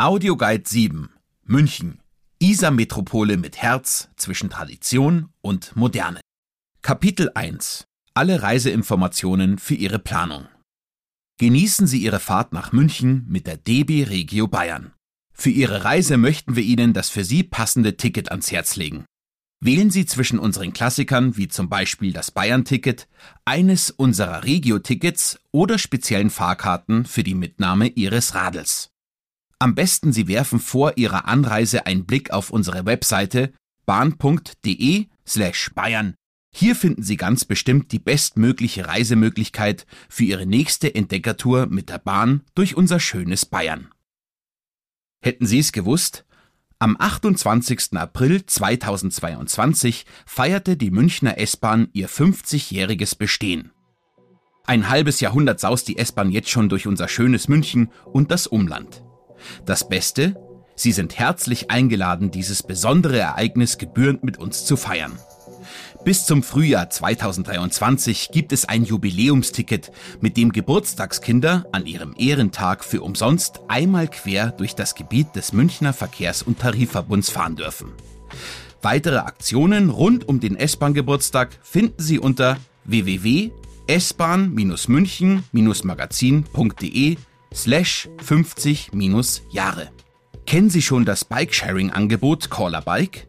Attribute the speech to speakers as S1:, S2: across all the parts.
S1: Audioguide 7 München Isar-Metropole mit Herz zwischen Tradition und Moderne. Kapitel 1 Alle Reiseinformationen für Ihre Planung. Genießen Sie Ihre Fahrt nach München mit der DB Regio Bayern. Für Ihre Reise möchten wir Ihnen das für Sie passende Ticket ans Herz legen. Wählen Sie zwischen unseren Klassikern wie zum Beispiel das Bayern-Ticket, eines unserer Regio-Tickets oder speziellen Fahrkarten für die Mitnahme Ihres Radels. Am besten Sie werfen vor Ihrer Anreise einen Blick auf unsere Webseite bahn.de slash Bayern. Hier finden Sie ganz bestimmt die bestmögliche Reisemöglichkeit für Ihre nächste Entdeckertour mit der Bahn durch unser schönes Bayern. Hätten Sie es gewusst? Am 28. April 2022 feierte die Münchner S-Bahn ihr 50-jähriges Bestehen. Ein halbes Jahrhundert saust die S-Bahn jetzt schon durch unser schönes München und das Umland. Das Beste, Sie sind herzlich eingeladen, dieses besondere Ereignis gebührend mit uns zu feiern. Bis zum Frühjahr 2023 gibt es ein Jubiläumsticket, mit dem Geburtstagskinder an ihrem Ehrentag für umsonst einmal quer durch das Gebiet des Münchner Verkehrs- und Tarifverbunds fahren dürfen. Weitere Aktionen rund um den S-Bahn-Geburtstag finden Sie unter www.sbahn-münchen-magazin.de slash 50 Jahre. Kennen Sie schon das Bikesharing-Angebot Caller Bike?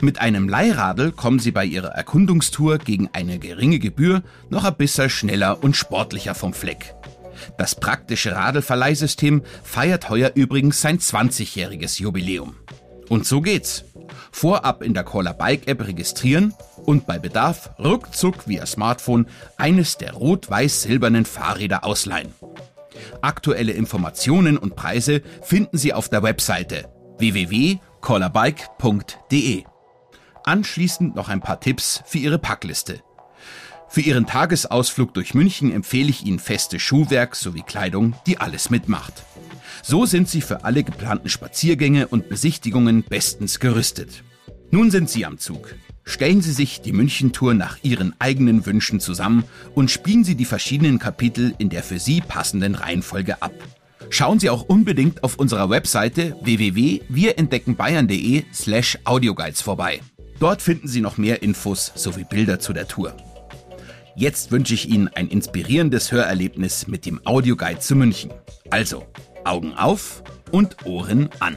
S1: Mit einem Leihradl kommen Sie bei Ihrer Erkundungstour gegen eine geringe Gebühr noch ein bisschen schneller und sportlicher vom Fleck. Das praktische Radlverleihsystem feiert heuer übrigens sein 20-jähriges Jubiläum. Und so geht's. Vorab in der Caller Bike App registrieren und bei Bedarf ruckzuck via Smartphone eines der rot-weiß-silbernen Fahrräder ausleihen. Aktuelle Informationen und Preise finden Sie auf der Webseite www.collerbike.de. Anschließend noch ein paar Tipps für Ihre Packliste. Für Ihren Tagesausflug durch München empfehle ich Ihnen festes Schuhwerk sowie Kleidung, die alles mitmacht. So sind Sie für alle geplanten Spaziergänge und Besichtigungen bestens gerüstet. Nun sind Sie am Zug. Stellen Sie sich die München-Tour nach Ihren eigenen Wünschen zusammen und spielen Sie die verschiedenen Kapitel in der für Sie passenden Reihenfolge ab. Schauen Sie auch unbedingt auf unserer Webseite www.wirentdeckenbayern.de slash audioguides vorbei. Dort finden Sie noch mehr Infos sowie Bilder zu der Tour. Jetzt wünsche ich Ihnen ein inspirierendes Hörerlebnis mit dem Audioguide zu München. Also, Augen auf und Ohren an.